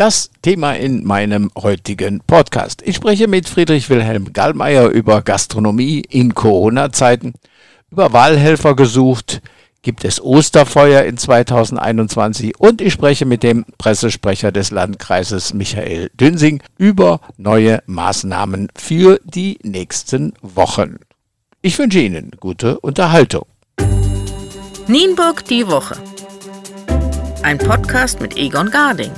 Das Thema in meinem heutigen Podcast. Ich spreche mit Friedrich Wilhelm Gallmeier über Gastronomie in Corona-Zeiten, über Wahlhelfer gesucht, gibt es Osterfeuer in 2021 und ich spreche mit dem Pressesprecher des Landkreises Michael Dünsing über neue Maßnahmen für die nächsten Wochen. Ich wünsche Ihnen gute Unterhaltung. Nienburg die Woche. Ein Podcast mit Egon Garding.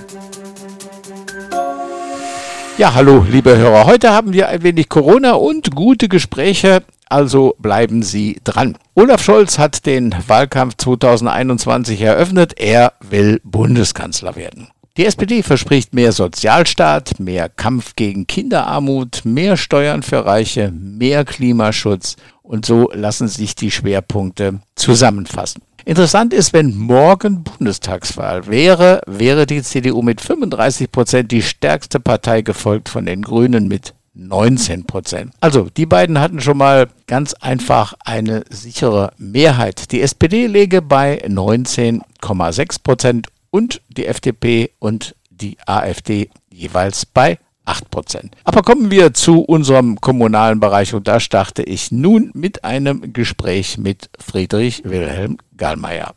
Ja, hallo, liebe Hörer. Heute haben wir ein wenig Corona und gute Gespräche, also bleiben Sie dran. Olaf Scholz hat den Wahlkampf 2021 eröffnet. Er will Bundeskanzler werden. Die SPD verspricht mehr Sozialstaat, mehr Kampf gegen Kinderarmut, mehr Steuern für Reiche, mehr Klimaschutz und so lassen sich die Schwerpunkte zusammenfassen. Interessant ist, wenn morgen Bundestagswahl wäre, wäre die CDU mit 35 Prozent die stärkste Partei gefolgt von den Grünen mit 19 Prozent. Also die beiden hatten schon mal ganz einfach eine sichere Mehrheit. Die SPD läge bei 19,6 Prozent und die FDP und die AfD jeweils bei 8 Prozent. Aber kommen wir zu unserem kommunalen Bereich und da starte ich nun mit einem Gespräch mit Friedrich Wilhelm Gallmeier.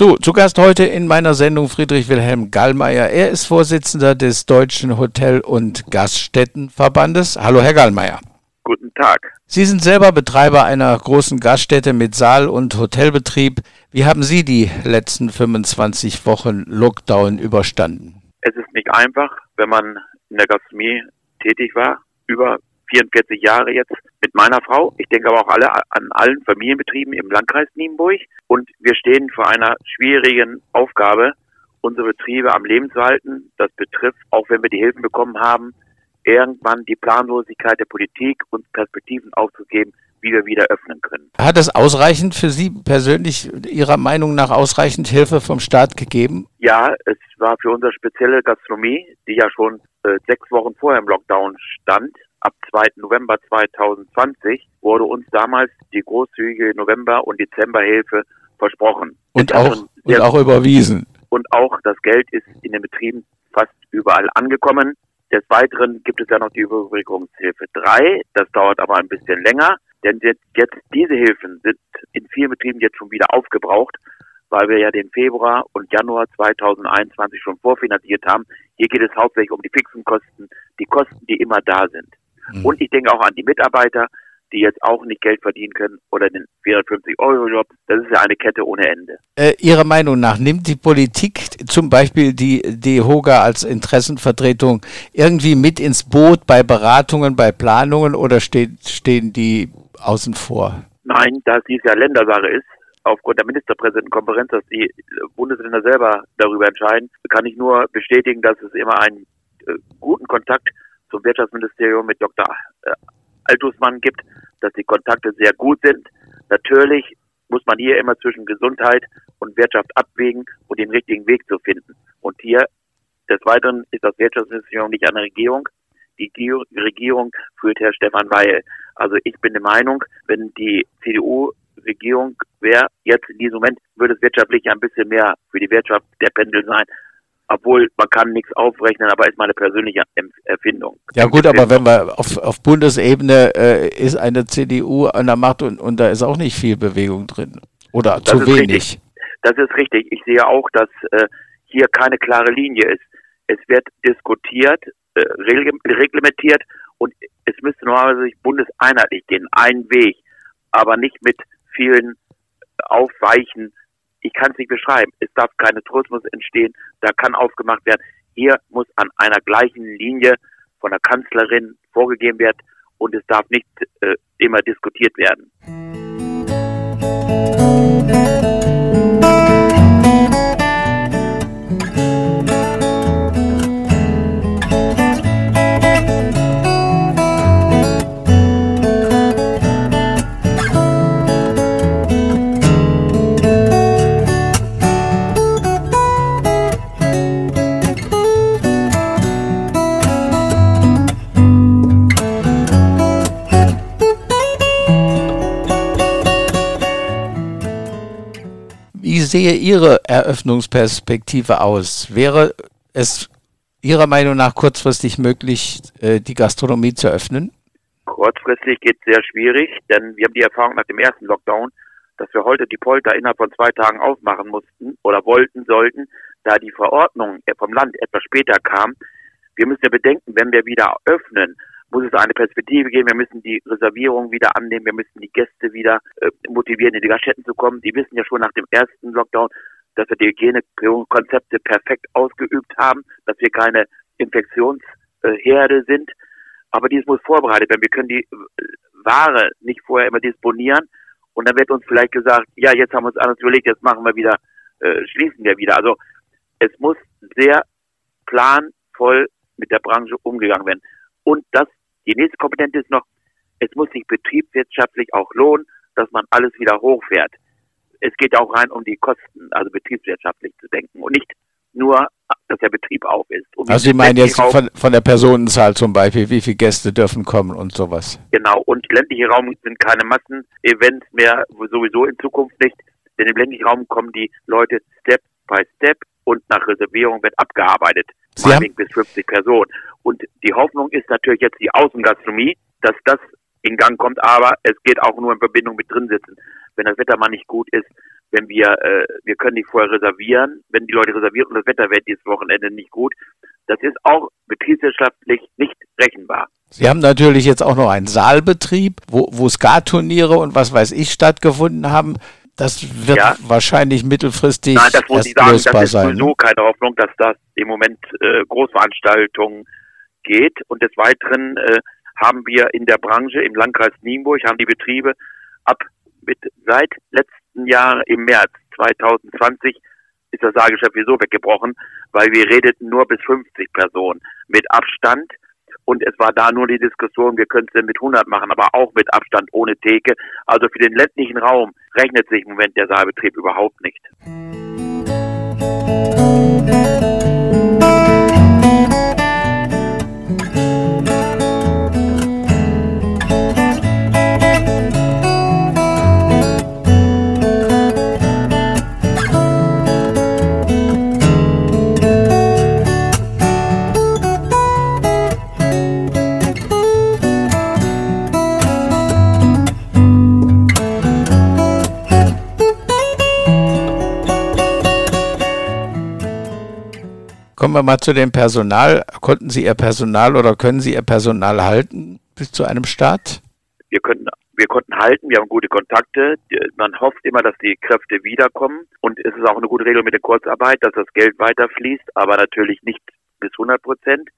So, zu Gast heute in meiner Sendung Friedrich Wilhelm Gallmeier. Er ist Vorsitzender des Deutschen Hotel- und Gaststättenverbandes. Hallo, Herr Gallmeier. Guten Tag. Sie sind selber Betreiber einer großen Gaststätte mit Saal- und Hotelbetrieb. Wie haben Sie die letzten 25 Wochen Lockdown überstanden? Es ist nicht einfach, wenn man in der Gastronomie tätig war, über 44 Jahre jetzt mit meiner Frau. Ich denke aber auch alle an allen Familienbetrieben im Landkreis Nienburg. Und wir stehen vor einer schwierigen Aufgabe, unsere Betriebe am Leben zu halten. Das betrifft, auch wenn wir die Hilfen bekommen haben, irgendwann die Planlosigkeit der Politik und Perspektiven aufzugeben, wie wir wieder öffnen können. Hat es ausreichend für Sie persönlich, Ihrer Meinung nach, ausreichend Hilfe vom Staat gegeben? Ja, es war für unsere spezielle Gastronomie, die ja schon äh, sechs Wochen vorher im Lockdown stand, ab 2. November 2020 wurde uns damals die großzügige November- und Dezemberhilfe versprochen. Und auch, und auch überwiesen. Und auch das Geld ist in den Betrieben fast überall angekommen. Des Weiteren gibt es ja noch die Überbrückungshilfe 3. Das dauert aber ein bisschen länger, denn jetzt diese Hilfen sind in vielen Betrieben jetzt schon wieder aufgebraucht, weil wir ja den Februar und Januar 2021 schon vorfinanziert haben. Hier geht es hauptsächlich um die fixen Kosten, die Kosten, die immer da sind. Mhm. Und ich denke auch an die Mitarbeiter, die jetzt auch nicht Geld verdienen können oder den 450-Euro-Job. Das ist ja eine Kette ohne Ende. Äh, Ihrer Meinung nach nimmt die Politik zum Beispiel die DEHOGA als Interessenvertretung irgendwie mit ins Boot bei Beratungen, bei Planungen oder steht, stehen die außen vor? Nein, da dies ja Ländersache ist, aufgrund der Ministerpräsidentenkonferenz, dass die Bundesländer selber darüber entscheiden, kann ich nur bestätigen, dass es immer einen äh, guten Kontakt zum Wirtschaftsministerium mit Dr. Äh, Altusmann gibt, dass die Kontakte sehr gut sind. Natürlich muss man hier immer zwischen Gesundheit und Wirtschaft abwägen und den richtigen Weg zu finden. Und hier des Weiteren ist das Wirtschaftsministerium nicht eine Regierung. Die Regierung führt Herr Stefan Weil. Also ich bin der Meinung, wenn die CDU-Regierung wäre, jetzt in diesem Moment würde es wirtschaftlich ein bisschen mehr für die Wirtschaft der Pendel sein obwohl man kann nichts aufrechnen, aber ist meine persönliche Erfindung. Ja gut, aber wenn wir auf, auf Bundesebene äh, ist eine CDU an der Macht und, und da ist auch nicht viel Bewegung drin. Oder das zu wenig. Richtig. Das ist richtig. Ich sehe auch, dass äh, hier keine klare Linie ist. Es wird diskutiert, äh, reglementiert und es müsste normalerweise sich bundeseinheitlich gehen, ein Weg, aber nicht mit vielen Aufweichen ich kann es nicht beschreiben. Es darf keine Tourismus entstehen, da kann aufgemacht werden. Hier muss an einer gleichen Linie von der Kanzlerin vorgegeben werden und es darf nicht äh, immer diskutiert werden. sehe Ihre Eröffnungsperspektive aus? Wäre es Ihrer Meinung nach kurzfristig möglich, äh, die Gastronomie zu öffnen? Kurzfristig geht es sehr schwierig, denn wir haben die Erfahrung nach dem ersten Lockdown, dass wir heute die Polter innerhalb von zwei Tagen aufmachen mussten oder wollten, sollten, da die Verordnung vom Land etwas später kam. Wir müssen ja bedenken, wenn wir wieder öffnen, muss es eine Perspektive geben. Wir müssen die Reservierung wieder annehmen. Wir müssen die Gäste wieder äh, motivieren, in die Gaststätten zu kommen. Die wissen ja schon nach dem ersten Lockdown, dass wir die Hygienekonzepte perfekt ausgeübt haben, dass wir keine Infektionsherde sind. Aber dies muss vorbereitet werden. Wir können die äh, Ware nicht vorher immer disponieren. Und dann wird uns vielleicht gesagt, ja, jetzt haben wir uns anders überlegt, jetzt machen wir wieder, äh, schließen wir wieder. Also es muss sehr planvoll mit der Branche umgegangen werden. Und das, die nächste Komponente ist noch, es muss sich betriebswirtschaftlich auch lohnen, dass man alles wieder hochfährt. Es geht auch rein um die Kosten, also betriebswirtschaftlich zu denken und nicht nur, dass der Betrieb auf ist. also Sie meinen jetzt von, von, der Personenzahl zum Beispiel, wie viele Gäste dürfen kommen und sowas? Genau, und ländliche Raum sind keine Massenevents mehr, sowieso in Zukunft nicht, denn im ländlichen Raum kommen die Leute Step by Step und nach Reservierung wird abgearbeitet. Sie haben bis 50 Personen. Und die Hoffnung ist natürlich jetzt die Außengastronomie, dass das in Gang kommt, aber es geht auch nur in Verbindung mit drin sitzen. Wenn das Wetter mal nicht gut ist, wenn wir, äh, wir können die vorher reservieren, wenn die Leute reservieren und das Wetter wird dieses Wochenende nicht gut, das ist auch betriebswirtschaftlich nicht rechenbar. Sie haben natürlich jetzt auch noch einen Saalbetrieb, wo, wo Skaturniere und was weiß ich stattgefunden haben. Das wird ja. wahrscheinlich mittelfristig Nein, das muss ich sagen, das ist sein, sowieso ne? keine Hoffnung, dass das im Moment äh, Großveranstaltungen geht. Und des Weiteren äh, haben wir in der Branche im Landkreis Nienburg, haben die Betriebe ab mit seit letzten Jahr im März 2020 ist das Saalgeschäft sowieso weggebrochen, weil wir redeten nur bis 50 Personen mit Abstand. Und es war da nur die Diskussion, wir können es mit 100 machen, aber auch mit Abstand ohne Theke. Also für den ländlichen Raum rechnet sich im Moment der Saalbetrieb überhaupt nicht. Kommen wir mal zu dem Personal. Konnten Sie Ihr Personal oder können Sie Ihr Personal halten bis zu einem Start? Wir können wir konnten halten, wir haben gute Kontakte. Man hofft immer, dass die Kräfte wiederkommen. Und es ist auch eine gute Regel mit der Kurzarbeit, dass das Geld weiterfließt, aber natürlich nicht bis 100 Prozent.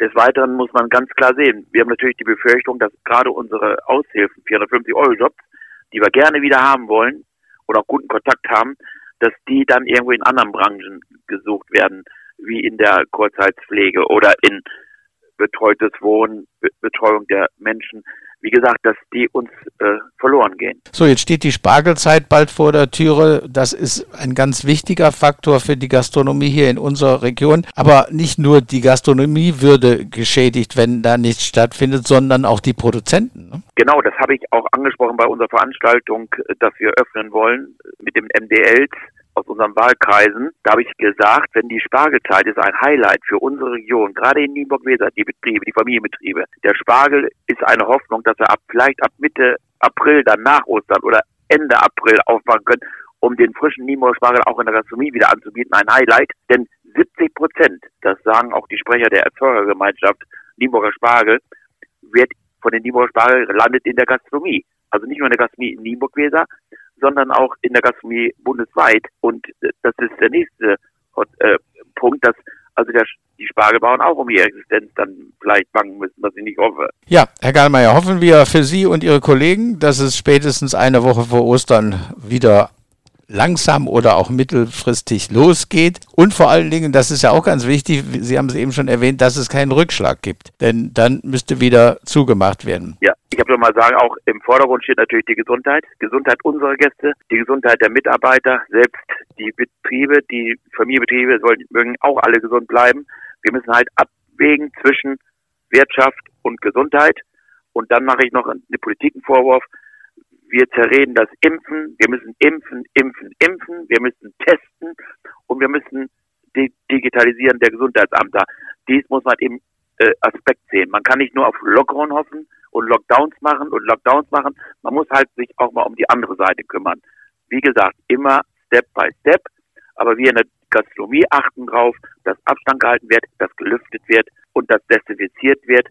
Des Weiteren muss man ganz klar sehen, wir haben natürlich die Befürchtung, dass gerade unsere Aushilfen, 450 Euro Jobs, die wir gerne wieder haben wollen oder auch guten Kontakt haben, dass die dann irgendwo in anderen Branchen gesucht werden wie in der Kurzzeitpflege oder in betreutes Wohnen, Betreuung der Menschen. Wie gesagt, dass die uns äh, verloren gehen. So, jetzt steht die Spargelzeit bald vor der Türe. Das ist ein ganz wichtiger Faktor für die Gastronomie hier in unserer Region. Aber nicht nur die Gastronomie würde geschädigt, wenn da nichts stattfindet, sondern auch die Produzenten. Ne? Genau, das habe ich auch angesprochen bei unserer Veranstaltung, dass wir öffnen wollen mit dem MDLs aus unseren Wahlkreisen, da habe ich gesagt, wenn die Spargelzeit ist ein Highlight für unsere Region, gerade in Nienburg-Weser, die Betriebe, die Familienbetriebe. Der Spargel ist eine Hoffnung, dass wir ab vielleicht ab Mitte April, dann nach Ostern oder Ende April aufmachen können, um den frischen Nienburger Spargel auch in der Gastronomie wieder anzubieten. Ein Highlight, denn 70 Prozent, das sagen auch die Sprecher der Erzeugergemeinschaft Nienburger Spargel, wird von den Nienburger Spargel landet in der Gastronomie. Also nicht nur in der Gastronomie in Nienburg-Weser, sondern auch in der Gastronomie bundesweit. Und äh, das ist der nächste äh, Punkt, dass also der, die Spargelbauern auch um ihre Existenz dann vielleicht bangen müssen, was ich nicht hoffe. Ja, Herr Gallmeier, hoffen wir für Sie und Ihre Kollegen, dass es spätestens eine Woche vor Ostern wieder langsam oder auch mittelfristig losgeht. Und vor allen Dingen, das ist ja auch ganz wichtig, Sie haben es eben schon erwähnt, dass es keinen Rückschlag gibt. Denn dann müsste wieder zugemacht werden. Ja, ich habe mal sagen, auch im Vordergrund steht natürlich die Gesundheit. Gesundheit unserer Gäste, die Gesundheit der Mitarbeiter, selbst die Betriebe, die Familienbetriebe sollen, mögen auch alle gesund bleiben. Wir müssen halt abwägen zwischen Wirtschaft und Gesundheit. Und dann mache ich noch einen Vorwurf wir zerreden das Impfen, wir müssen impfen, impfen, impfen, wir müssen testen und wir müssen digitalisieren der Gesundheitsamter. Dies muss man im äh, Aspekt sehen. Man kann nicht nur auf Lockerung hoffen und Lockdowns machen und Lockdowns machen. Man muss halt sich auch mal um die andere Seite kümmern. Wie gesagt, immer Step by Step. Aber wir in der Gastronomie achten drauf, dass Abstand gehalten wird, dass gelüftet wird und dass desinfiziert wird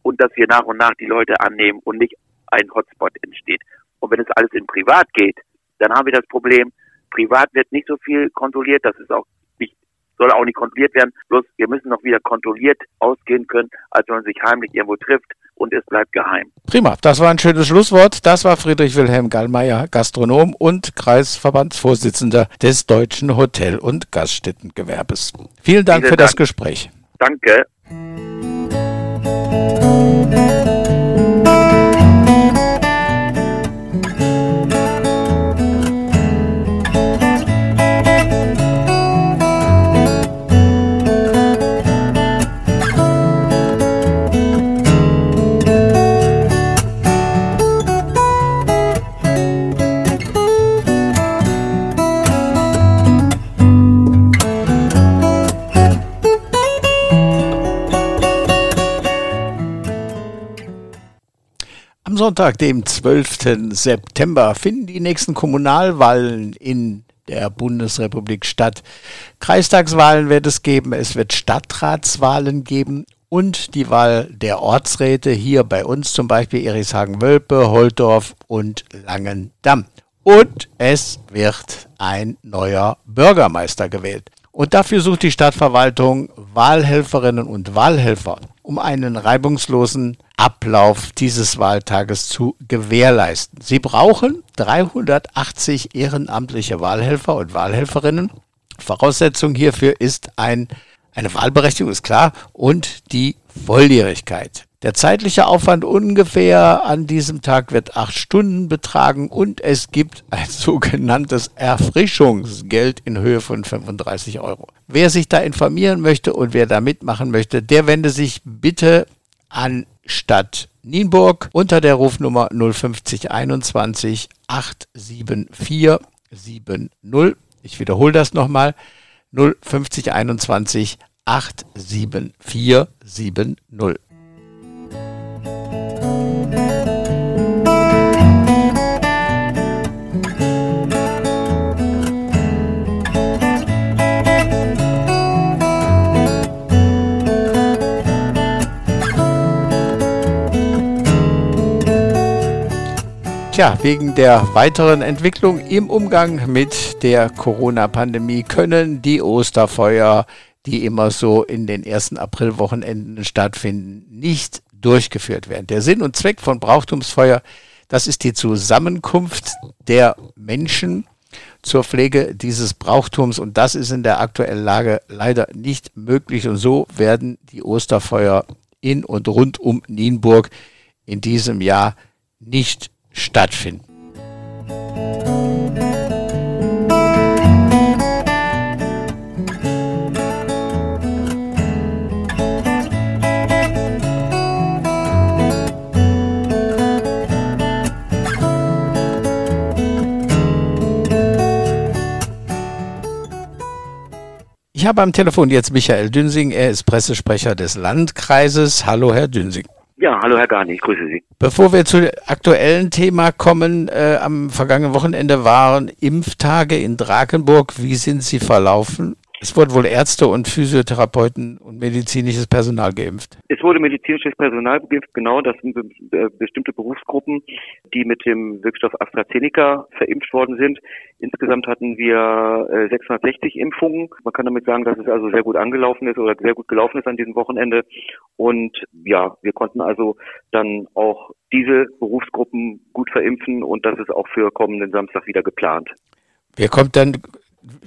und dass wir nach und nach die Leute annehmen und nicht ein Hotspot entsteht. Und wenn es alles in Privat geht, dann haben wir das Problem, privat wird nicht so viel kontrolliert, das ist auch nicht, soll auch nicht kontrolliert werden, bloß wir müssen noch wieder kontrolliert ausgehen können, als wenn man sich heimlich irgendwo trifft und es bleibt geheim. Prima, das war ein schönes Schlusswort. Das war Friedrich Wilhelm Gallmeier, Gastronom und Kreisverbandsvorsitzender des Deutschen Hotel- und Gaststättengewerbes. Vielen Dank Vielen für Dank. das Gespräch. Danke. Sonntag, dem 12. September, finden die nächsten Kommunalwahlen in der Bundesrepublik statt. Kreistagswahlen wird es geben, es wird Stadtratswahlen geben und die Wahl der Ortsräte hier bei uns, zum Beispiel Erichshagen-Wölpe, Holtorf und Langendamm. Und es wird ein neuer Bürgermeister gewählt. Und dafür sucht die Stadtverwaltung Wahlhelferinnen und Wahlhelfer, um einen reibungslosen Ablauf dieses Wahltages zu gewährleisten. Sie brauchen 380 ehrenamtliche Wahlhelfer und Wahlhelferinnen. Voraussetzung hierfür ist ein, eine Wahlberechtigung, ist klar, und die Volljährigkeit. Der zeitliche Aufwand ungefähr an diesem Tag wird acht Stunden betragen und es gibt ein sogenanntes Erfrischungsgeld in Höhe von 35 Euro. Wer sich da informieren möchte und wer da mitmachen möchte, der wende sich bitte an Stadt Nienburg unter der Rufnummer 05021 874 70. Ich wiederhole das nochmal. 05021 874 70. Tja, wegen der weiteren Entwicklung im Umgang mit der Corona-Pandemie können die Osterfeuer, die immer so in den ersten Aprilwochenenden stattfinden, nicht durchgeführt werden. Der Sinn und Zweck von Brauchtumsfeuer, das ist die Zusammenkunft der Menschen zur Pflege dieses Brauchtums und das ist in der aktuellen Lage leider nicht möglich und so werden die Osterfeuer in und rund um Nienburg in diesem Jahr nicht stattfinden. Ich habe am Telefon jetzt Michael Dünsing. Er ist Pressesprecher des Landkreises. Hallo, Herr Dünsing. Ja, hallo Herr Garni, ich grüße Sie. Bevor wir zu aktuellen Thema kommen, äh, am vergangenen Wochenende waren Impftage in Drakenburg. Wie sind sie verlaufen? Es wurden wohl Ärzte und Physiotherapeuten und medizinisches Personal geimpft. Es wurde medizinisches Personal geimpft, genau. Das sind äh, bestimmte Berufsgruppen, die mit dem Wirkstoff AstraZeneca verimpft worden sind. Insgesamt hatten wir 660 äh, Impfungen. Man kann damit sagen, dass es also sehr gut angelaufen ist oder sehr gut gelaufen ist an diesem Wochenende. Und ja, wir konnten also dann auch diese Berufsgruppen gut verimpfen und das ist auch für kommenden Samstag wieder geplant. Wer kommt dann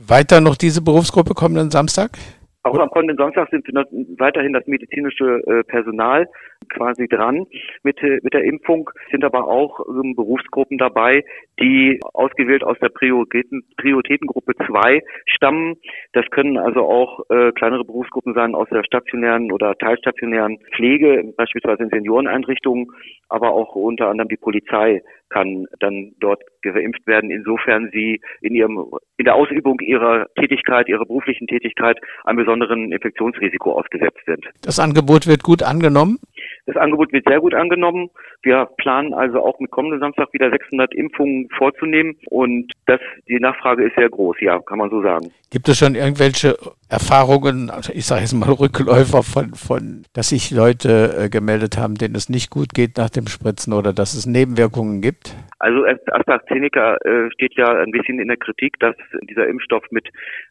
weiter noch diese Berufsgruppe kommenden Samstag? Auch am kommenden Samstag sind wir weiterhin das medizinische äh, Personal quasi dran mit, äh, mit der Impfung, sind aber auch ähm, Berufsgruppen dabei, die ausgewählt aus der Prioritäten, Prioritätengruppe 2 stammen. Das können also auch äh, kleinere Berufsgruppen sein aus der stationären oder teilstationären Pflege, beispielsweise in Senioreneinrichtungen, aber auch unter anderem die Polizei kann dann dort geimpft werden, insofern sie in ihrem in der Ausübung ihrer Tätigkeit, ihrer beruflichen Tätigkeit einem besonderen Infektionsrisiko ausgesetzt sind. Das Angebot wird gut angenommen. Das Angebot wird sehr gut angenommen. Wir planen also auch mit kommenden Samstag wieder 600 Impfungen vorzunehmen und das, die Nachfrage ist sehr groß, ja, kann man so sagen. Gibt es schon irgendwelche Erfahrungen, also ich sage jetzt mal Rückläufer von, von, dass sich Leute äh, gemeldet haben, denen es nicht gut geht nach dem Spritzen oder dass es Nebenwirkungen gibt? Also AstraZeneca äh, steht ja ein bisschen in der Kritik, dass dieser Impfstoff mit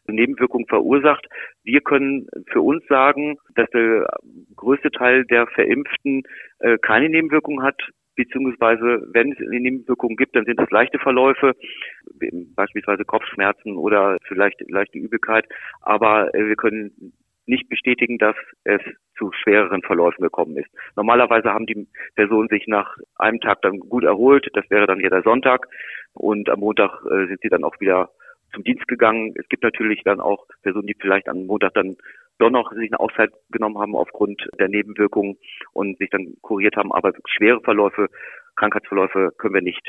Nebenwirkungen verursacht. Wir können für uns sagen, dass der größte Teil der Verimpften äh, keine Nebenwirkungen hat beziehungsweise wenn es Nebenwirkungen gibt, dann sind es leichte Verläufe, beispielsweise Kopfschmerzen oder vielleicht leichte Übelkeit. Aber äh, wir können nicht bestätigen, dass es zu schwereren Verläufen gekommen ist. Normalerweise haben die Personen sich nach einem Tag dann gut erholt, das wäre dann ja der Sonntag und am Montag äh, sind sie dann auch wieder zum Dienst gegangen. Es gibt natürlich dann auch Personen, die vielleicht am Montag dann doch noch sich eine Auszeit genommen haben aufgrund der Nebenwirkungen und sich dann kuriert haben. Aber schwere Verläufe, Krankheitsverläufe können wir nicht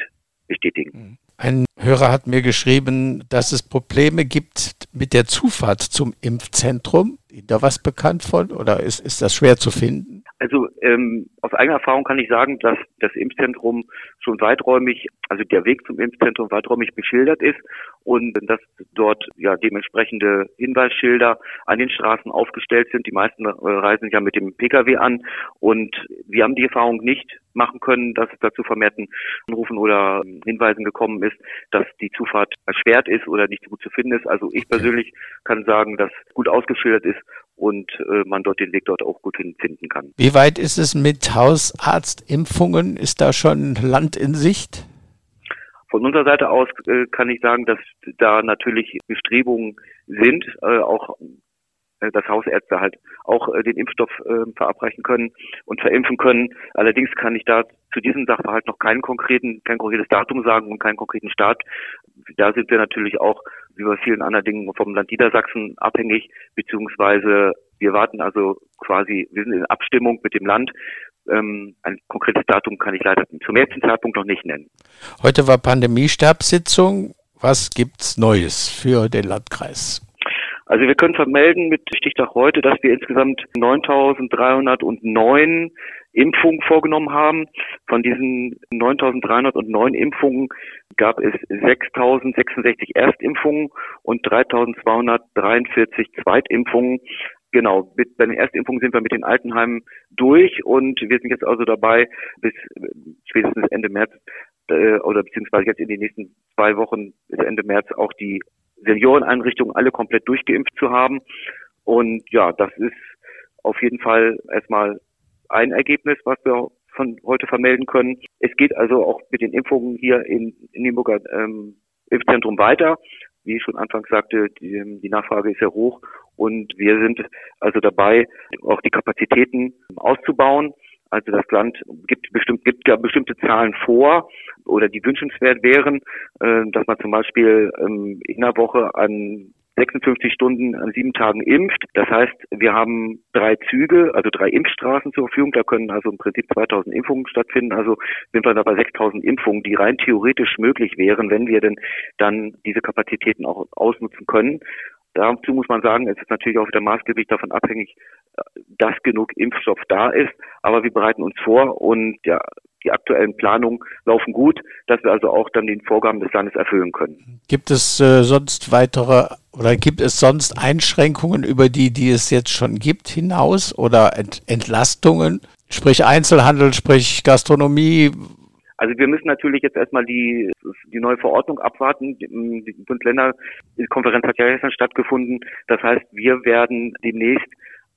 bestätigen. Ein Hörer hat mir geschrieben, dass es Probleme gibt mit der Zufahrt zum Impfzentrum. Ist da was bekannt von oder ist, ist das schwer zu finden? Also ähm, aus eigener Erfahrung kann ich sagen, dass das Impfzentrum schon weiträumig, also der Weg zum Impfzentrum weiträumig beschildert ist und dass dort ja dementsprechende Hinweisschilder an den Straßen aufgestellt sind. Die meisten reisen ja mit dem Pkw an und wir haben die Erfahrung nicht machen können, dass es dazu vermehrten Anrufen oder Hinweisen gekommen ist, dass die Zufahrt erschwert ist oder nicht so gut zu finden ist. Also ich persönlich kann sagen, dass gut ausgeschildert ist und äh, man dort den Weg dort auch gut finden kann. Wie weit ist es mit Hausarztimpfungen? Ist da schon Land in Sicht? Von unserer Seite aus äh, kann ich sagen, dass da natürlich Bestrebungen sind, äh, auch dass Hausärzte halt auch äh, den Impfstoff äh, verabreichen können und verimpfen können. Allerdings kann ich da zu diesem Sachverhalt noch keinen konkreten, kein konkretes Datum sagen und keinen konkreten Start. Da sind wir natürlich auch, wie bei vielen anderen Dingen, vom Land Niedersachsen abhängig, beziehungsweise wir warten also quasi, wir sind in Abstimmung mit dem Land. Ähm, ein konkretes Datum kann ich leider zum jetzigen Zeitpunkt noch nicht nennen. Heute war Pandemiestabssitzung. Was gibt's Neues für den Landkreis? Also wir können vermelden mit Stichtag heute, dass wir insgesamt 9.309 Impfungen vorgenommen haben. Von diesen 9.309 Impfungen gab es 6.066 Erstimpfungen und 3.243 Zweitimpfungen. Genau, mit, bei den Erstimpfungen sind wir mit den Altenheimen durch und wir sind jetzt also dabei, bis spätestens Ende März äh, oder beziehungsweise jetzt in den nächsten zwei Wochen bis Ende März auch die Senioreneinrichtungen alle komplett durchgeimpft zu haben. Und ja, das ist auf jeden Fall erstmal ein Ergebnis, was wir von heute vermelden können. Es geht also auch mit den Impfungen hier in, in ähm, Impfzentrum weiter. Wie ich schon anfangs sagte, die, die Nachfrage ist sehr hoch und wir sind also dabei, auch die Kapazitäten auszubauen. Also das Land gibt bestimmt gibt ja bestimmte Zahlen vor oder die wünschenswert wären, äh, dass man zum Beispiel ähm, in einer Woche an 56 Stunden an sieben Tagen impft. Das heißt, wir haben drei Züge, also drei Impfstraßen zur Verfügung. Da können also im Prinzip 2000 Impfungen stattfinden. Also sind wir da bei 6000 Impfungen, die rein theoretisch möglich wären, wenn wir denn dann diese Kapazitäten auch ausnutzen können. Dazu muss man sagen, es ist natürlich auch wieder maßgeblich davon abhängig, dass genug Impfstoff da ist. Aber wir bereiten uns vor und ja, die aktuellen Planungen laufen gut, dass wir also auch dann den Vorgaben des Landes erfüllen können. Gibt es äh, sonst weitere oder gibt es sonst Einschränkungen über die, die es jetzt schon gibt, hinaus oder Ent Entlastungen? Sprich Einzelhandel, sprich Gastronomie, also wir müssen natürlich jetzt erstmal die, die neue Verordnung abwarten. Die Bund-Länder-Konferenz hat ja gestern stattgefunden. Das heißt, wir werden demnächst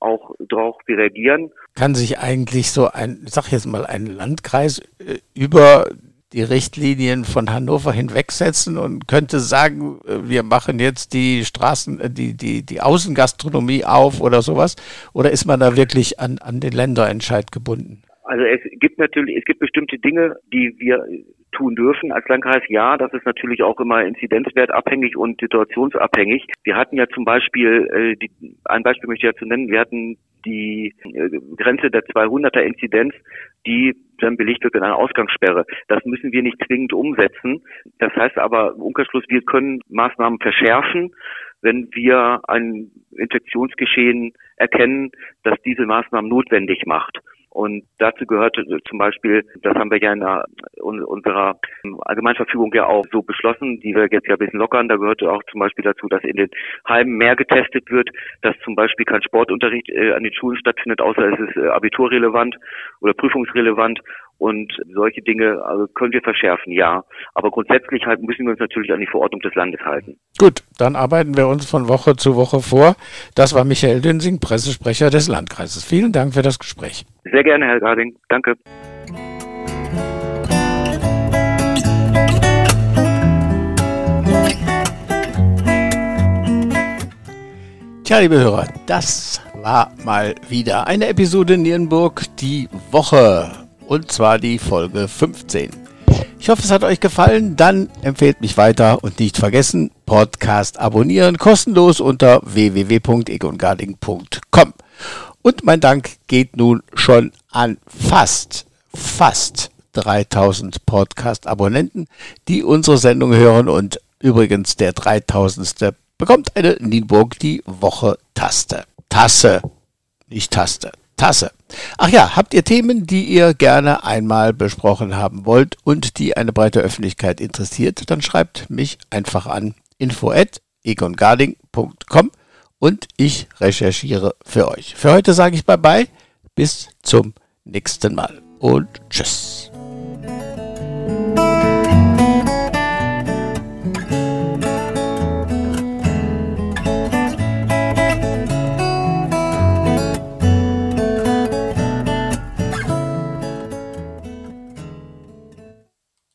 auch darauf reagieren. Kann sich eigentlich so ein, sag jetzt mal, ein Landkreis äh, über die Richtlinien von Hannover hinwegsetzen und könnte sagen, äh, wir machen jetzt die Straßen, äh, die, die, die Außengastronomie auf oder sowas? Oder ist man da wirklich an, an den Länderentscheid gebunden? Also es gibt natürlich, es gibt bestimmte Dinge, die wir tun dürfen als Landkreis. Ja, das ist natürlich auch immer inzidenzwertabhängig und situationsabhängig. Wir hatten ja zum Beispiel, äh, die, ein Beispiel möchte ich ja zu nennen, wir hatten die äh, Grenze der 200er Inzidenz, die dann belegt wird mit einer Ausgangssperre. Das müssen wir nicht zwingend umsetzen. Das heißt aber im Umkehrschluss, wir können Maßnahmen verschärfen, wenn wir ein Infektionsgeschehen erkennen, das diese Maßnahmen notwendig macht. Und dazu gehört zum Beispiel, das haben wir ja in unserer Allgemeinverfügung ja auch so beschlossen, die wir jetzt ja ein bisschen lockern, da gehört auch zum Beispiel dazu, dass in den Heimen mehr getestet wird, dass zum Beispiel kein Sportunterricht äh, an den Schulen stattfindet, außer es ist äh, abiturrelevant oder prüfungsrelevant und solche Dinge also können wir verschärfen, ja. Aber grundsätzlich halt müssen wir uns natürlich an die Verordnung des Landes halten. Gut, dann arbeiten wir uns von Woche zu Woche vor. Das war Michael Dünsing, Pressesprecher des Landkreises. Vielen Dank für das Gespräch. Sehr gerne, Herr Garding. Danke. Tja, liebe Hörer, das war mal wieder eine Episode Nierenburg die Woche und zwar die Folge 15. Ich hoffe, es hat euch gefallen. Dann empfehlt mich weiter und nicht vergessen, Podcast abonnieren kostenlos unter www.egongarding.com. Und mein Dank geht nun schon an fast, fast 3000 Podcast-Abonnenten, die unsere Sendung hören und übrigens der 3000. bekommt eine Nienburg die Woche Taste. Tasse, nicht Taste. Tasse. Ach ja, habt ihr Themen, die ihr gerne einmal besprochen haben wollt und die eine breite Öffentlichkeit interessiert, dann schreibt mich einfach an info at egongarding.com und ich recherchiere für euch. Für heute sage ich bye bye, bis zum nächsten Mal und tschüss.